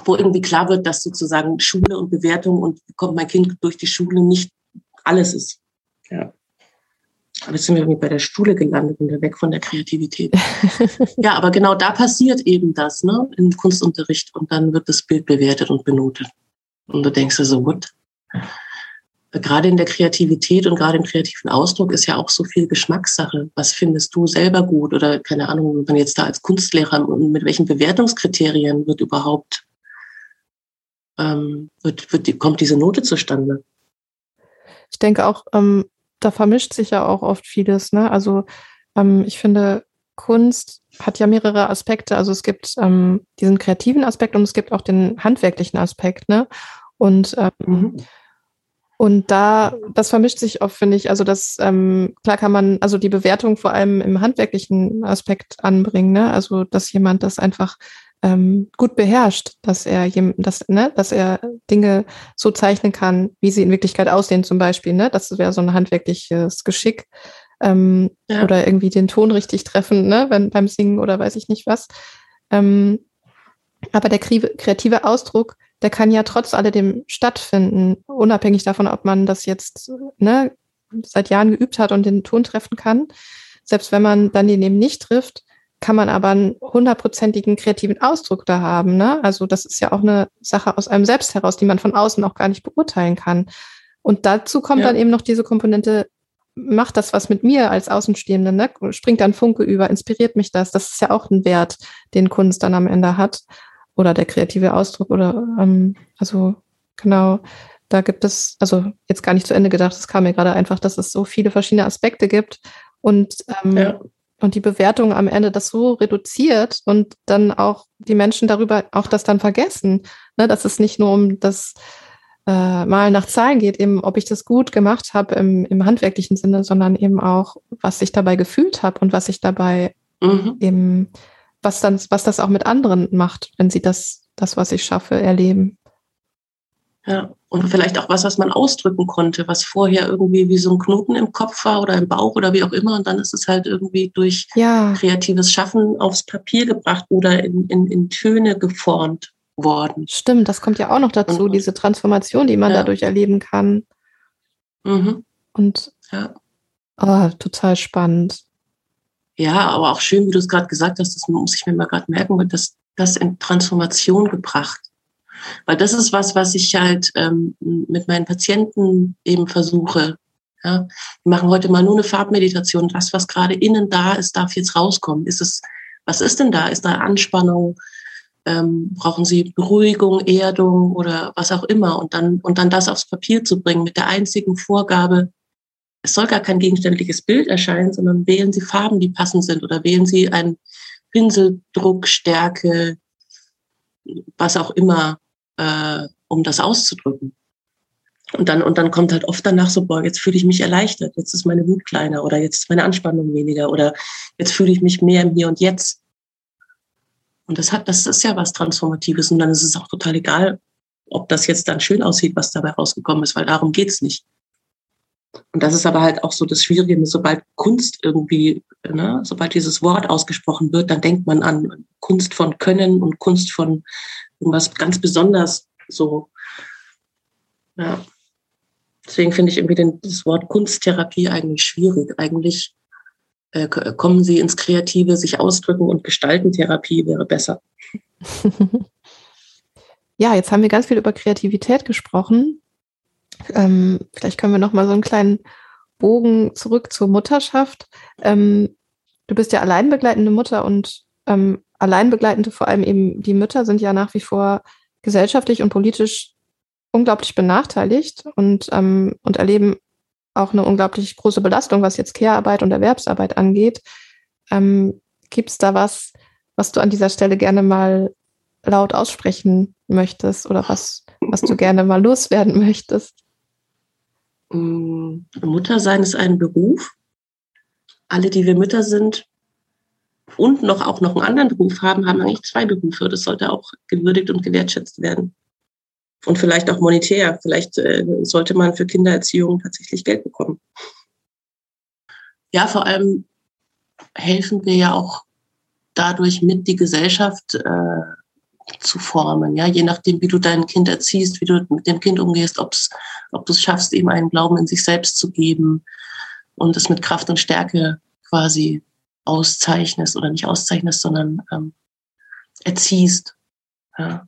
wo irgendwie klar wird, dass sozusagen Schule und Bewertung und kommt mein Kind durch die Schule nicht alles ist. Ja. Aber jetzt sind wir irgendwie bei der Schule gelandet und weg von der Kreativität. ja, aber genau da passiert eben das, ne, im Kunstunterricht und dann wird das Bild bewertet und benotet. Und du denkst dir so, gut. Gerade in der Kreativität und gerade im kreativen Ausdruck ist ja auch so viel Geschmackssache. Was findest du selber gut? Oder keine Ahnung, wenn man jetzt da als Kunstlehrer, mit welchen Bewertungskriterien wird überhaupt, ähm, wird, wird, kommt diese Note zustande? Ich denke auch, ähm, da vermischt sich ja auch oft vieles. Ne? Also ähm, ich finde, Kunst hat ja mehrere Aspekte. Also es gibt ähm, diesen kreativen Aspekt und es gibt auch den handwerklichen Aspekt. Ne? Und ähm, Und da, das vermischt sich oft, finde ich. Also das, ähm, klar kann man, also die Bewertung vor allem im handwerklichen Aspekt anbringen, ne? Also dass jemand das einfach ähm, gut beherrscht, dass er dass, ne, dass er Dinge so zeichnen kann, wie sie in Wirklichkeit aussehen, zum Beispiel, ne? Das wäre so ein handwerkliches Geschick. Ähm, Ja. Oder irgendwie den Ton richtig treffen, ne, wenn beim Singen oder weiß ich nicht was. Ähm, aber der kreative Ausdruck, der kann ja trotz alledem stattfinden, unabhängig davon, ob man das jetzt ne, seit Jahren geübt hat und den Ton treffen kann. Selbst wenn man dann den eben nicht trifft, kann man aber einen hundertprozentigen kreativen Ausdruck da haben. Ne? Also das ist ja auch eine Sache aus einem selbst heraus, die man von außen auch gar nicht beurteilen kann. Und dazu kommt Ja. dann eben noch diese Komponente, macht das was mit mir als Außenstehende, ne? springt dann Funke über, inspiriert mich das. Das ist ja auch ein Wert, den Kunst dann am Ende hat oder der kreative Ausdruck oder ähm, also genau, da gibt es, also jetzt gar nicht zu Ende gedacht, es kam mir gerade einfach, dass es so viele verschiedene Aspekte gibt und ähm, Ja. Und die Bewertung am Ende das so reduziert und dann auch die Menschen darüber auch das dann vergessen, ne, dass es nicht nur um das äh, Mal nach Zahlen geht, eben ob ich das gut gemacht habe im, im handwerklichen Sinne, sondern eben auch, was ich dabei gefühlt habe und was ich dabei Mhm. eben, was dann, was das auch mit anderen macht, wenn sie das, das, was ich schaffe, erleben. Ja, und vielleicht auch was, was man ausdrücken konnte, was vorher irgendwie wie so ein Knoten im Kopf war oder im Bauch oder wie auch immer. Und dann ist es halt irgendwie durch Ja, kreatives Schaffen aufs Papier gebracht oder in, in, in Töne geformt worden. stimmt, das kommt ja auch noch dazu, Und- diese Transformation, die man Ja. dadurch erleben kann. Mhm. Und Ja. oh, total spannend. ja, aber auch schön, wie du es gerade gesagt hast, das muss ich mir mal gerade merken, dass das in Transformation gebracht. Weil das ist was, was ich halt ähm, mit meinen Patienten eben versuche. Ja, wir machen heute mal nur eine Farbmeditation. Das, was gerade innen da ist, darf jetzt rauskommen. Ist es, was ist denn da? Ist da Anspannung? Ähm, brauchen Sie Beruhigung, Erdung oder was auch immer? Und dann, und dann das aufs Papier zu bringen mit der einzigen Vorgabe, es soll gar kein gegenständliches Bild erscheinen, sondern wählen Sie Farben, die passend sind oder wählen Sie einen Pinseldruck, Stärke, was auch immer, äh, um das auszudrücken. Und dann, und dann kommt halt oft danach so, boah, jetzt fühle ich mich erleichtert, jetzt ist meine Wut kleiner oder jetzt ist meine Anspannung weniger oder jetzt fühle ich mich mehr im Hier und Jetzt. Und das hat, das ist ja was Transformatives und dann ist es auch total egal, ob das jetzt dann schön aussieht, was dabei rausgekommen ist, weil darum geht's nicht. Und das ist aber halt auch so das Schwierige, sobald Kunst irgendwie, ne, sobald dieses Wort ausgesprochen wird, dann denkt man an Kunst von Können und Kunst von irgendwas ganz besonders so. Ja. Deswegen finde ich irgendwie den, das Wort Kunsttherapie eigentlich schwierig. Eigentlich äh, kommen sie ins Kreative, sich ausdrücken und gestalten Therapie wäre besser. ja, jetzt haben wir ganz viel über Kreativität gesprochen. Ähm, vielleicht können wir noch mal so einen kleinen Bogen zurück zur Mutterschaft. Ähm, du bist ja alleinbegleitende Mutter und ähm, alleinbegleitende, vor allem eben die Mütter, sind ja nach wie vor gesellschaftlich und politisch unglaublich benachteiligt und, ähm, und erleben auch eine unglaublich große Belastung, was jetzt Care-Arbeit und Erwerbsarbeit angeht. Ähm, Gibt es da was, was du an dieser Stelle gerne mal laut aussprechen möchtest oder was, was du gerne mal loswerden möchtest? Mm, Muttersein ist ein Beruf. Alle, die wir Mütter sind und noch auch noch einen anderen Beruf haben, haben eigentlich zwei Berufe. Das sollte auch gewürdigt und gewertschätzt werden. Und vielleicht auch monetär. Vielleicht äh, sollte man für Kindererziehung tatsächlich Geld bekommen. Ja, vor allem helfen wir ja auch dadurch mit, die Gesellschaft äh, zu formen. Ja, je nachdem, wie du dein Kind erziehst, wie du mit dem Kind umgehst, ob's, ob du es schaffst, ihm einen Glauben in sich selbst zu geben und es mit Kraft und Stärke quasi auszeichnest oder nicht auszeichnest, sondern ähm, erziehst. Ja.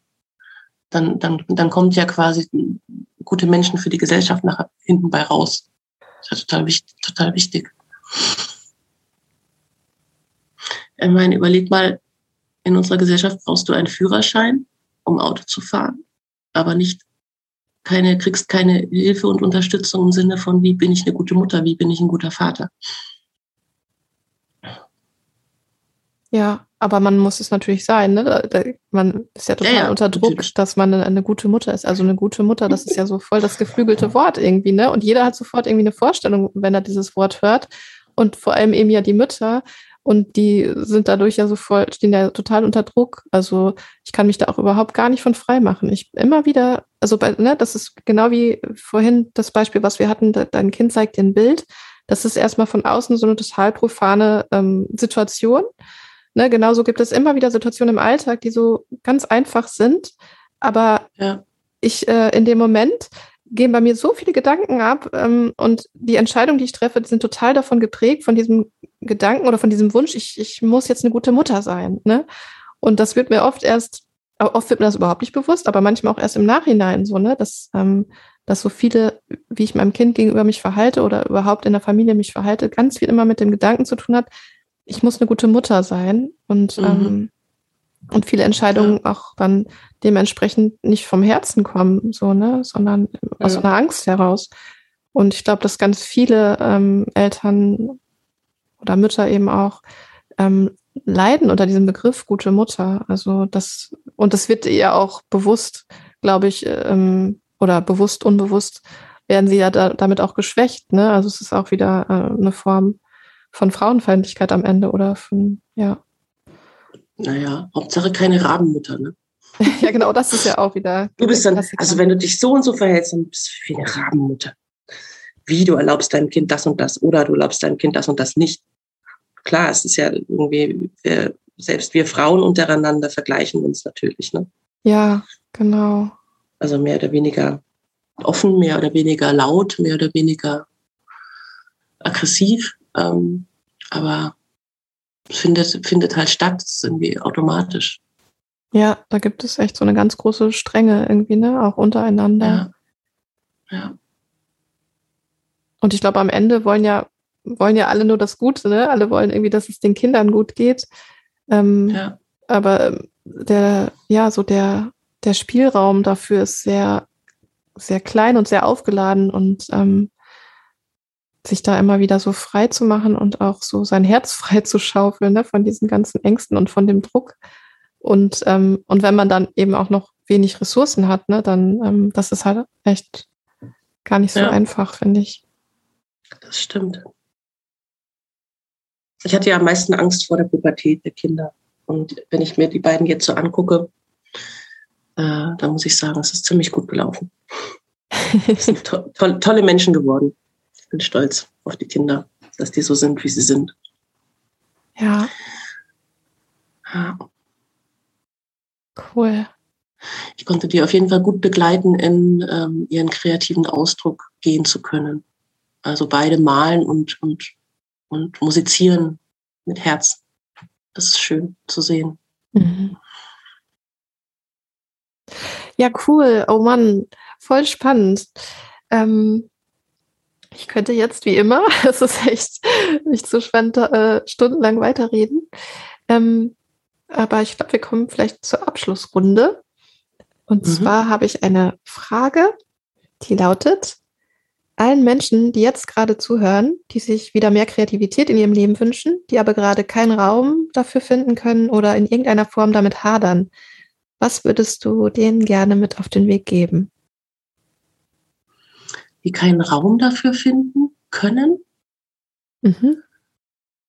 Dann, dann, dann kommt ja quasi gute Menschen für die Gesellschaft nach hinten bei raus. Das ist ja total, wichtig, total wichtig. Ich meine, überleg mal, in unserer Gesellschaft brauchst du einen Führerschein, um Auto zu fahren, aber nicht keine, kriegst keine Hilfe und Unterstützung im Sinne von, wie bin ich eine gute Mutter, wie bin ich ein guter Vater. Ja, aber man muss es natürlich sein, ne? Man ist ja total ja, ja, unter Druck, natürlich. dass man eine, eine, gute Mutter ist. Also eine gute Mutter, das ist ja so voll das geflügelte Wort irgendwie, ne? Und jeder hat sofort irgendwie eine Vorstellung, wenn er dieses Wort hört. Und vor allem eben ja die Mütter. Und die sind dadurch ja so voll, stehen ja total unter Druck. Also ich kann mich da auch überhaupt gar nicht von frei machen. Ich immer wieder, also bei, ne, das ist genau wie vorhin das Beispiel, was wir hatten, dein Kind zeigt dir ein Bild. Das ist erstmal von außen so eine total profane ähm, Situation. Ne, genauso gibt es immer wieder Situationen im Alltag, die so ganz einfach sind, aber ja. ich äh, in dem Moment gehen bei mir so viele Gedanken ab ähm, und die Entscheidungen, die ich treffe, sind total davon geprägt, von diesem Gedanken oder von diesem Wunsch, ich, ich muss jetzt eine gute Mutter sein. Ne? Und das wird mir oft erst, oft wird mir das überhaupt nicht bewusst, aber manchmal auch erst im Nachhinein so, ne, dass, ähm, dass so viele, wie ich meinem Kind gegenüber mich verhalte oder überhaupt in der Familie mich verhalte, ganz viel immer mit dem Gedanken zu tun hat, ich muss eine gute Mutter sein und, mhm. ähm, und viele Entscheidungen ja. auch dann dementsprechend nicht vom Herzen kommen, so, ne, sondern aus ja. einer Angst heraus. Und ich glaube, dass ganz viele ähm, Eltern oder Mütter eben auch ähm, leiden unter diesem Begriff gute Mutter. Also das, und das wird ihr auch bewusst, glaube ich, ähm, oder bewusst, unbewusst werden sie ja da, damit auch geschwächt. Ne? Also es ist auch wieder äh, eine Form von Frauenfeindlichkeit am Ende oder von, ja. Naja, Hauptsache keine Rabenmutter, ne? ja, genau, das ist ja auch wieder. Du bist dann, also wenn du dich so und so verhältst, dann bist du wie eine Rabenmutter. Wie du erlaubst deinem Kind das und das oder du erlaubst deinem Kind das und das nicht. Klar, es ist ja irgendwie, wir, selbst wir Frauen untereinander vergleichen uns natürlich, ne? Ja, genau. Also mehr oder weniger offen, mehr oder weniger laut, mehr oder weniger aggressiv. Ähm, aber findet, findet halt statt, das ist irgendwie automatisch. Ja, da gibt es echt so eine ganz große Strenge irgendwie, ne? Auch untereinander. Ja. ja. Und ich glaube, am Ende wollen ja, wollen ja alle nur das Gute, ne? Alle wollen irgendwie, dass es den Kindern gut geht. Ähm, ja. Aber ähm, der, ja, so der, der Spielraum dafür ist sehr, sehr klein und sehr aufgeladen und ähm, sich da immer wieder so frei zu machen und auch so sein Herz frei zu schaufeln, ne, von diesen ganzen Ängsten und von dem Druck. Und, ähm, und wenn man dann eben auch noch wenig Ressourcen hat, ne, dann ähm, das ist halt echt gar nicht so ja. einfach, finde ich. Das stimmt. Ich hatte ja am meisten Angst vor der Pubertät der Kinder. Und wenn ich mir die beiden jetzt so angucke, äh, da muss ich sagen, es ist ziemlich gut gelaufen. Es sind to to tolle Menschen geworden bin stolz auf die Kinder, dass die so sind, wie sie sind. Ja. ja. Cool. ich konnte die auf jeden Fall gut begleiten, in ähm, ihren kreativen Ausdruck gehen zu können. Also beide malen und, und, und musizieren mit Herz. Das ist schön zu sehen. Mhm. Ja, cool. Oh Mann, voll spannend. Ähm, ich könnte jetzt wie immer, es ist echt nicht so spannend, äh, stundenlang weiterreden. Ähm, aber ich glaube, wir kommen vielleicht zur Abschlussrunde. Und mhm. zwar habe ich eine Frage, die lautet, allen Menschen, die jetzt gerade zuhören, die sich wieder mehr Kreativität in ihrem Leben wünschen, die aber gerade keinen Raum dafür finden können oder in irgendeiner Form damit hadern, was würdest du denen gerne mit auf den Weg geben? Die keinen Raum dafür finden können, mhm.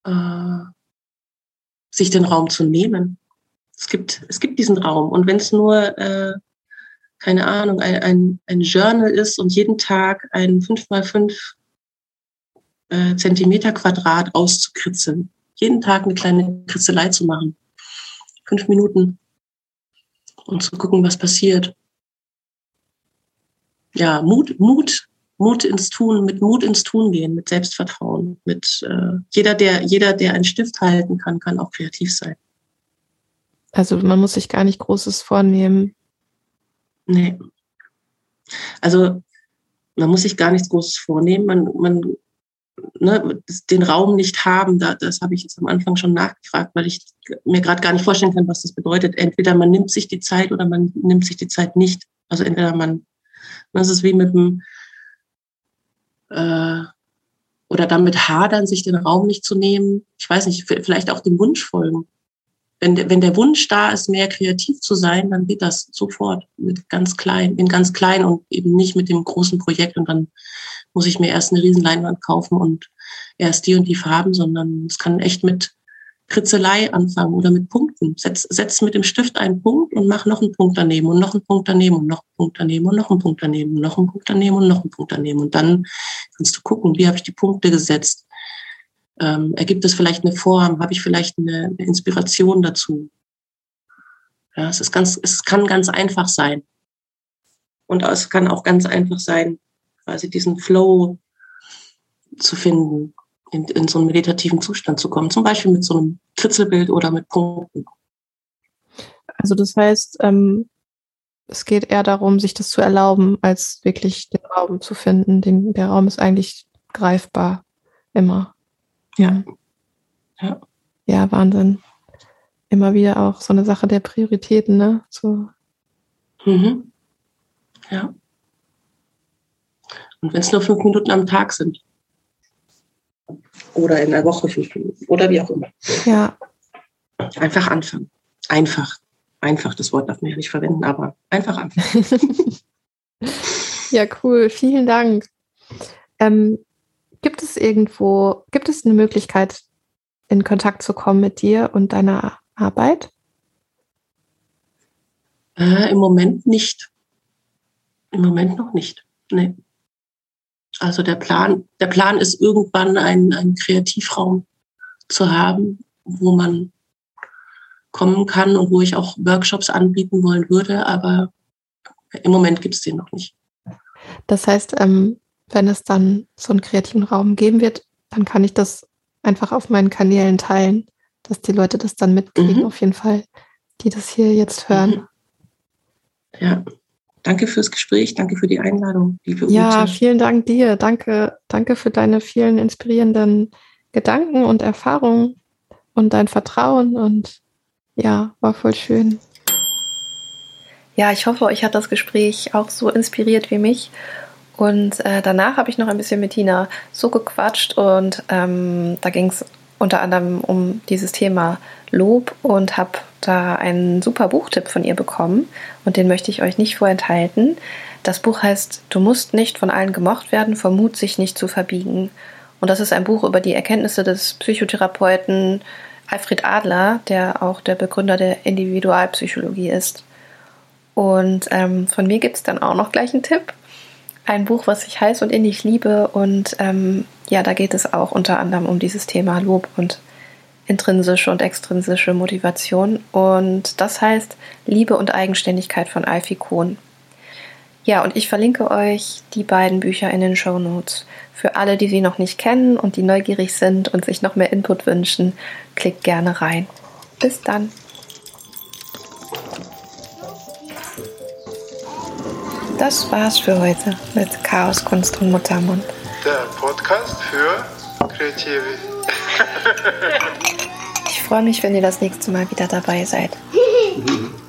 äh, sich den Raum zu nehmen. Es gibt, es gibt diesen Raum. Und wenn es nur äh, keine Ahnung, ein, ein, ein Journal ist und jeden Tag ein 5x5 äh, Zentimeter Quadrat auszukritzeln. Jeden Tag eine kleine Kritzelei zu machen. Fünf Minuten. Und zu gucken, was passiert. Ja, Mut, Mut, Mut ins Tun, mit Mut ins Tun gehen, mit Selbstvertrauen, mit äh, jeder, der, jeder, der einen Stift halten kann, kann auch kreativ sein. Also man muss sich gar nicht Großes vornehmen. Nee. Also man muss sich gar nichts Großes vornehmen. Man, man ne, den Raum nicht haben, da, das habe ich jetzt am Anfang schon nachgefragt, weil ich mir gerade gar nicht vorstellen kann, was das bedeutet. Entweder man nimmt sich die Zeit oder man nimmt sich die Zeit nicht. Also entweder man, das ist wie mit dem, äh, oder damit hadern, sich den Raum nicht zu nehmen. Ich weiß nicht, vielleicht auch dem Wunsch folgen wenn der, wenn der Wunsch da ist, mehr kreativ zu sein, dann geht das sofort mit ganz klein, in ganz klein und eben nicht mit dem großen Projekt und dann muss ich mir erst eine Riesenleinwand kaufen und erst die und die Farben, sondern es kann echt mit Kritzelei anfangen oder mit Punkten. Setz, setz mit dem Stift einen Punkt und mach noch einen Punkt daneben und noch einen Punkt daneben und noch einen Punkt daneben und noch einen Punkt daneben und noch einen Punkt daneben und noch einen Punkt daneben. Und dann kannst du gucken, wie habe ich die Punkte gesetzt ähm, ergibt es vielleicht eine Form? Habe ich vielleicht eine, eine Inspiration dazu? Ja, es ist ganz, es kann ganz einfach sein. Und es kann auch ganz einfach sein, quasi diesen Flow zu finden, in, in so einen meditativen Zustand zu kommen. Zum Beispiel mit so einem Kritzelbild oder mit Punkten. Also das heißt, ähm, es geht eher darum, sich das zu erlauben, als wirklich den Raum zu finden. Den, der Raum ist eigentlich greifbar immer. Ja. Ja, ja Wahnsinn. Immer wieder auch so eine Sache der Prioritäten, ne? So. Mhm. Ja. Und wenn es nur fünf Minuten am Tag sind. Oder in der Woche fünf Minuten. Oder wie auch immer. Ja. Einfach anfangen. Einfach. Einfach, das Wort darf man ja nicht verwenden, aber einfach anfangen. ja, cool. Vielen Dank. Ähm, Gibt es irgendwo, gibt es eine Möglichkeit, in Kontakt zu kommen mit dir und deiner Arbeit? Äh, Im Moment nicht. Im Moment noch nicht. Nee. Also der Plan, der Plan ist irgendwann ein, ein Kreativraum zu haben, wo man kommen kann und wo ich auch Workshops anbieten wollen würde, aber im Moment gibt es den noch nicht. Das heißt, ähm, wenn es dann so einen kreativen Raum geben wird, dann kann ich das einfach auf meinen Kanälen teilen, dass die Leute das dann mitkriegen, mhm. auf jeden Fall, die das hier jetzt hören. Mhm. Ja, danke fürs Gespräch, danke für die Einladung, liebe Ute. Ja, vielen Dank dir. Danke, danke für deine vielen inspirierenden Gedanken und Erfahrungen und dein Vertrauen und ja, war voll schön. Ja, ich hoffe, euch hat das Gespräch auch so inspiriert wie mich und äh, danach habe ich noch ein bisschen mit Tina so gequatscht und ähm, da ging es unter anderem um dieses Thema Lob und habe da einen super Buchtipp von ihr bekommen und den möchte ich euch nicht vorenthalten. Das Buch heißt Du musst nicht von allen gemocht werden, vermut sich nicht zu verbiegen. Und das ist ein Buch über die Erkenntnisse des Psychotherapeuten Alfred Adler, der auch der Begründer der Individualpsychologie ist. Und ähm, von mir gibt es dann auch noch gleich einen Tipp ein Buch, was ich heiß und innig liebe. Und ähm, ja, da geht es auch unter anderem um dieses Thema Lob und intrinsische und extrinsische Motivation. Und das heißt Liebe und Eigenständigkeit von Alfie Kohn. Ja, und ich verlinke euch die beiden Bücher in den Show Notes. Für alle, die sie noch nicht kennen und die neugierig sind und sich noch mehr Input wünschen, klickt gerne rein. Bis dann. Das war's für heute mit Chaos, Kunst und Muttermund. Der Podcast für Kreative. Ich freue mich, wenn ihr das nächste Mal wieder dabei seid.